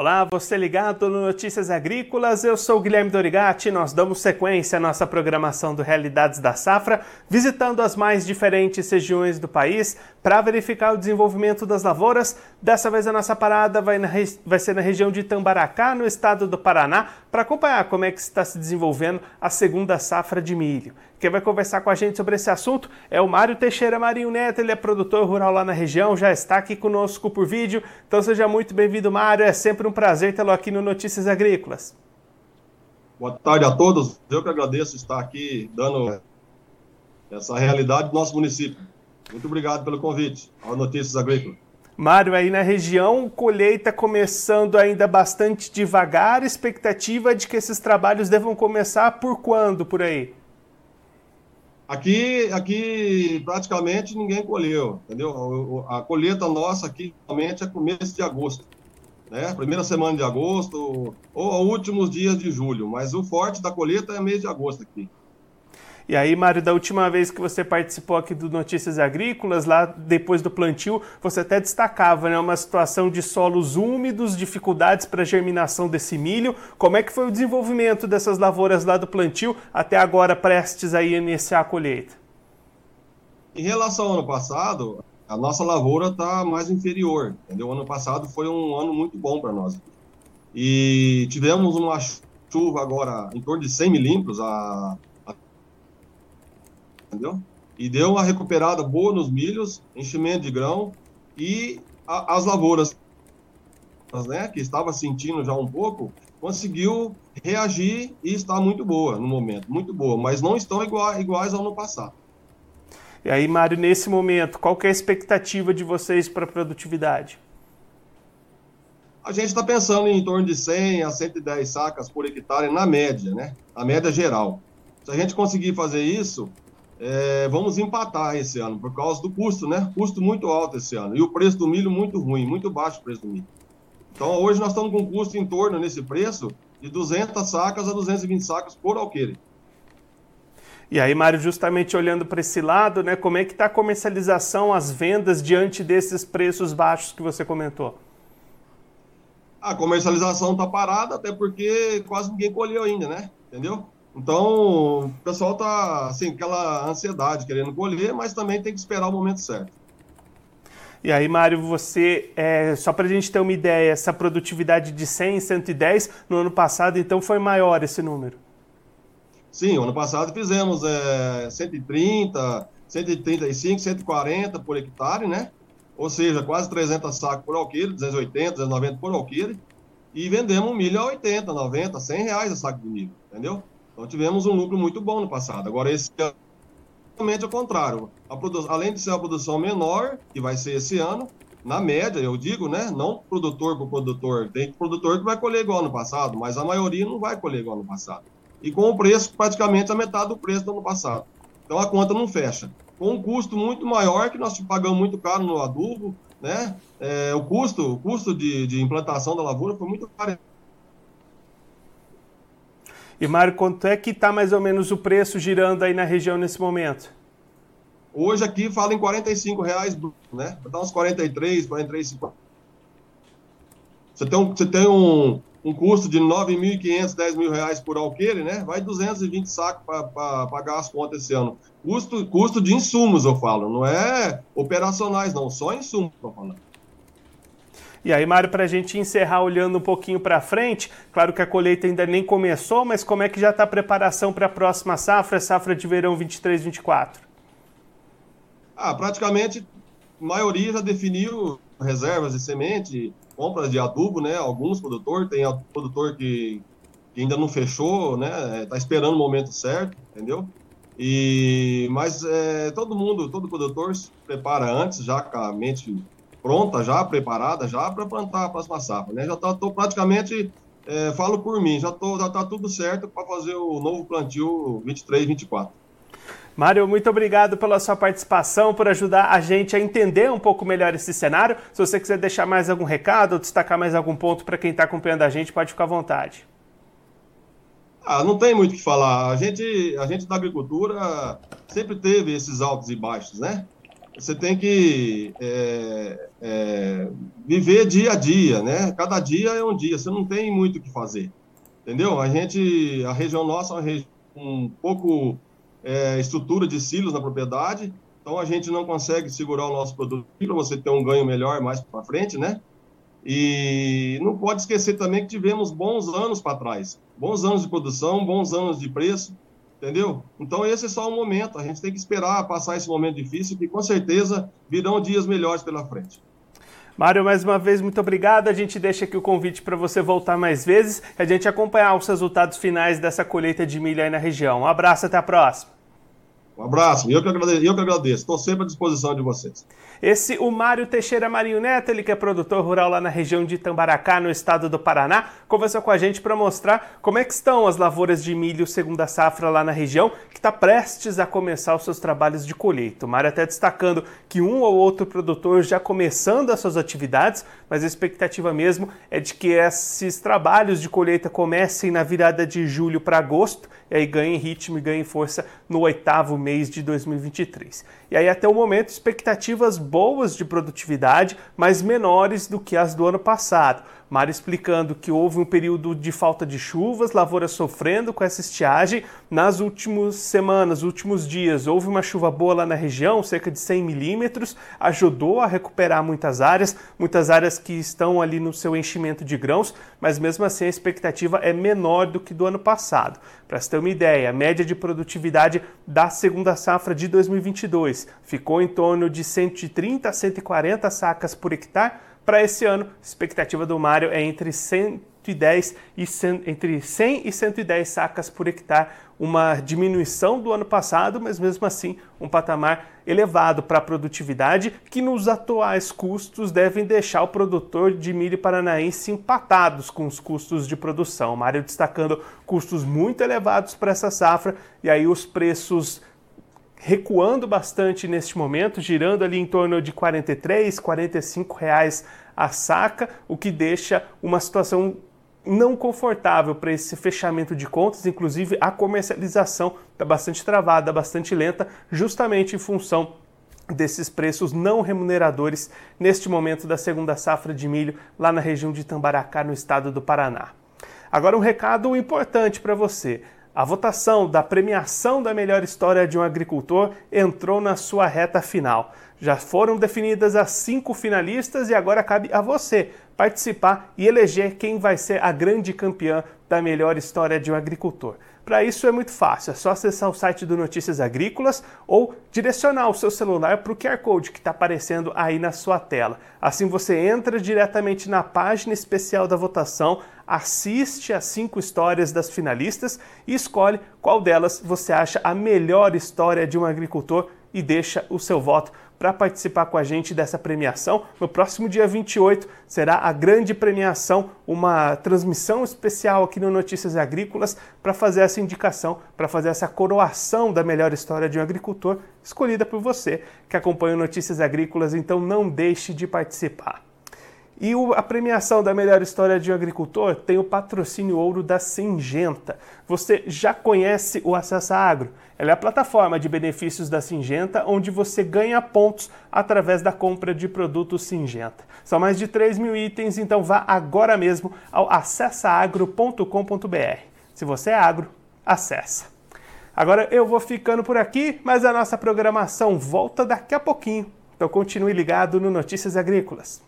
Olá, você ligado no Notícias Agrícolas, eu sou Guilherme Dorigati. Nós damos sequência à nossa programação do Realidades da Safra, visitando as mais diferentes regiões do país para verificar o desenvolvimento das lavouras. Dessa vez a nossa parada vai, na, vai ser na região de Tambaracá, no estado do Paraná, para acompanhar como é que está se desenvolvendo a segunda safra de milho. Quem vai conversar com a gente sobre esse assunto é o Mário Teixeira Marinho Neto, ele é produtor rural lá na região, já está aqui conosco por vídeo. Então seja muito bem-vindo, Mário. É sempre um prazer tê-lo aqui no Notícias Agrícolas. Boa tarde a todos. Eu que agradeço estar aqui dando essa realidade do nosso município. Muito obrigado pelo convite ao Notícias Agrícolas. Mário, aí na região, colheita começando ainda bastante devagar, expectativa de que esses trabalhos devam começar por quando por aí? Aqui, aqui praticamente ninguém colheu, entendeu? A colheita nossa aqui realmente é começo de agosto, né? Primeira semana de agosto ou últimos dias de julho, mas o forte da colheita é mês de agosto aqui. E aí, Mário, da última vez que você participou aqui do Notícias Agrícolas, lá depois do plantio, você até destacava né, uma situação de solos úmidos, dificuldades para a germinação desse milho. Como é que foi o desenvolvimento dessas lavouras lá do plantio até agora prestes a iniciar a colheita? Em relação ao ano passado, a nossa lavoura está mais inferior, entendeu? O ano passado foi um ano muito bom para nós. E tivemos uma chuva agora em torno de 100 milímetros, a entendeu? E deu uma recuperada boa nos milhos, enchimento de grão e a, as lavouras, né, que estava sentindo já um pouco, conseguiu reagir e está muito boa no momento, muito boa, mas não estão iguais, iguais ao ano passado. E aí, Mário, nesse momento, qual é a expectativa de vocês para a produtividade? A gente está pensando em torno de 100 a 110 sacas por hectare na média, né? A média geral. Se a gente conseguir fazer isso, é, vamos empatar esse ano, por causa do custo, né? Custo muito alto esse ano. E o preço do milho muito ruim, muito baixo o preço do milho. Então, hoje nós estamos com um custo em torno, nesse preço, de 200 sacas a 220 sacas por alqueire. E aí, Mário, justamente olhando para esse lado, né, como é que está a comercialização, as vendas diante desses preços baixos que você comentou? A comercialização está parada, até porque quase ninguém colheu ainda, né? Entendeu? Então, o pessoal está, assim, aquela ansiedade, querendo colher, mas também tem que esperar o momento certo. E aí, Mário, você, é, só para a gente ter uma ideia, essa produtividade de 100, 110 no ano passado, então foi maior esse número? Sim, ano passado fizemos é, 130, 135, 140 por hectare, né? Ou seja, quase 300 sacos por alqueire, 280, 290 por alqueire, e vendemos milho a 80, 90, 100 reais a saco de milho, entendeu? Então tivemos um lucro muito bom no passado. Agora esse ano é o contrário. além de ser uma produção menor, que vai ser esse ano, na média, eu digo, né? Não produtor por produtor. Tem produtor que vai colher igual no passado, mas a maioria não vai colher igual no passado. E com o preço praticamente a metade do preço do ano passado. Então a conta não fecha. Com um custo muito maior, que nós pagamos muito caro no adubo, né? É, o custo, o custo de, de implantação da lavoura foi muito caro e Mário, quanto é que está mais ou menos o preço girando aí na região nesse momento? Hoje aqui fala em 45 reais, né? Dar uns 43, 43, 50. Você tem um, você tem um, um custo de 9.500, 10 mil reais por alqueire, né? Vai 220 sacos para pagar as contas esse ano. Custo, custo de insumos, eu falo, não é operacionais, não, só insumos, estou falando. E aí, Mário, para a gente encerrar olhando um pouquinho para frente, claro que a colheita ainda nem começou, mas como é que já está a preparação para a próxima safra, safra de verão 23-24? Ah, praticamente a maioria já definiu reservas de semente, compras de adubo, né? Alguns produtores, tem produtor que, que ainda não fechou, né? Está esperando o momento certo, entendeu? E, mas é, todo mundo, todo produtor se prepara antes, já com a mente pronta já, preparada já para plantar a próxima safra, né? Já estou praticamente, é, falo por mim, já tô, já está tudo certo para fazer o novo plantio 23, 24. Mário, muito obrigado pela sua participação, por ajudar a gente a entender um pouco melhor esse cenário. Se você quiser deixar mais algum recado ou destacar mais algum ponto para quem está acompanhando a gente, pode ficar à vontade. Ah, não tem muito o que falar. A gente, a gente da agricultura sempre teve esses altos e baixos, né? Você tem que é, é, viver dia a dia, né? Cada dia é um dia, você não tem muito o que fazer, entendeu? A gente, a região nossa é uma região com pouco é, estrutura de silos na propriedade, então a gente não consegue segurar o nosso produto para você ter um ganho melhor mais para frente, né? E não pode esquecer também que tivemos bons anos para trás, bons anos de produção, bons anos de preço, entendeu? Então esse é só um momento, a gente tem que esperar passar esse momento difícil, que com certeza virão dias melhores pela frente. Mário, mais uma vez, muito obrigado. A gente deixa aqui o convite para você voltar mais vezes e a gente acompanhar os resultados finais dessa colheita de milho aí na região. Um abraço, até a próxima. Um abraço, eu que agradeço, eu que agradeço. Estou sempre à disposição de vocês. Esse, o Mário Teixeira Marinho Neto, ele que é produtor rural lá na região de Tambaracá, no estado do Paraná, conversou com a gente para mostrar como é que estão as lavouras de milho segunda safra lá na região, que está prestes a começar os seus trabalhos de colheita. O Mário até destacando que um ou outro produtor já começando as suas atividades, mas a expectativa mesmo é de que esses trabalhos de colheita comecem na virada de julho para agosto e aí ganhem ritmo e ganhem força no oitavo mês de 2023. E aí, até o momento, expectativas boas de produtividade, mas menores do que as do ano passado. Mário explicando que houve um período de falta de chuvas, lavouras sofrendo com essa estiagem. Nas últimas semanas, últimos dias, houve uma chuva boa lá na região, cerca de 100 milímetros, ajudou a recuperar muitas áreas, muitas áreas que estão ali no seu enchimento de grãos, mas mesmo assim a expectativa é menor do que do ano passado. Para você ter uma ideia, a média de produtividade da segunda safra de 2022 ficou em torno de 130 a 140 sacas por hectare, para esse ano, a expectativa do Mário é entre 110 e 100, entre 100 e 110 sacas por hectare, uma diminuição do ano passado, mas mesmo assim um patamar elevado para a produtividade, que nos atuais custos devem deixar o produtor de milho paranaense empatados com os custos de produção. O Mário destacando custos muito elevados para essa safra e aí os preços recuando bastante neste momento, girando ali em torno de 43, 45 reais a saca, o que deixa uma situação não confortável para esse fechamento de contas, inclusive a comercialização está bastante travada, bastante lenta, justamente em função desses preços não remuneradores neste momento da segunda safra de milho lá na região de Tambaracá, no estado do Paraná. Agora um recado importante para você. A votação da premiação da melhor história de um agricultor entrou na sua reta final. Já foram definidas as cinco finalistas e agora cabe a você participar e eleger quem vai ser a grande campeã da melhor história de um agricultor. Para isso é muito fácil, é só acessar o site do Notícias Agrícolas ou direcionar o seu celular para o QR Code que está aparecendo aí na sua tela. Assim você entra diretamente na página especial da votação, assiste as cinco histórias das finalistas e escolhe qual delas você acha a melhor história de um agricultor e deixa o seu voto para participar com a gente dessa premiação. No próximo dia 28 será a grande premiação, uma transmissão especial aqui no Notícias Agrícolas para fazer essa indicação, para fazer essa coroação da melhor história de um agricultor escolhida por você que acompanha o Notícias Agrícolas, então não deixe de participar. E a premiação da melhor história de um agricultor tem o patrocínio ouro da Singenta. Você já conhece o Acessa Agro? Ela é a plataforma de benefícios da Singenta, onde você ganha pontos através da compra de produtos Singenta. São mais de 3 mil itens, então vá agora mesmo ao acessaagro.com.br. Se você é agro, acessa. Agora eu vou ficando por aqui, mas a nossa programação volta daqui a pouquinho. Então continue ligado no Notícias Agrícolas.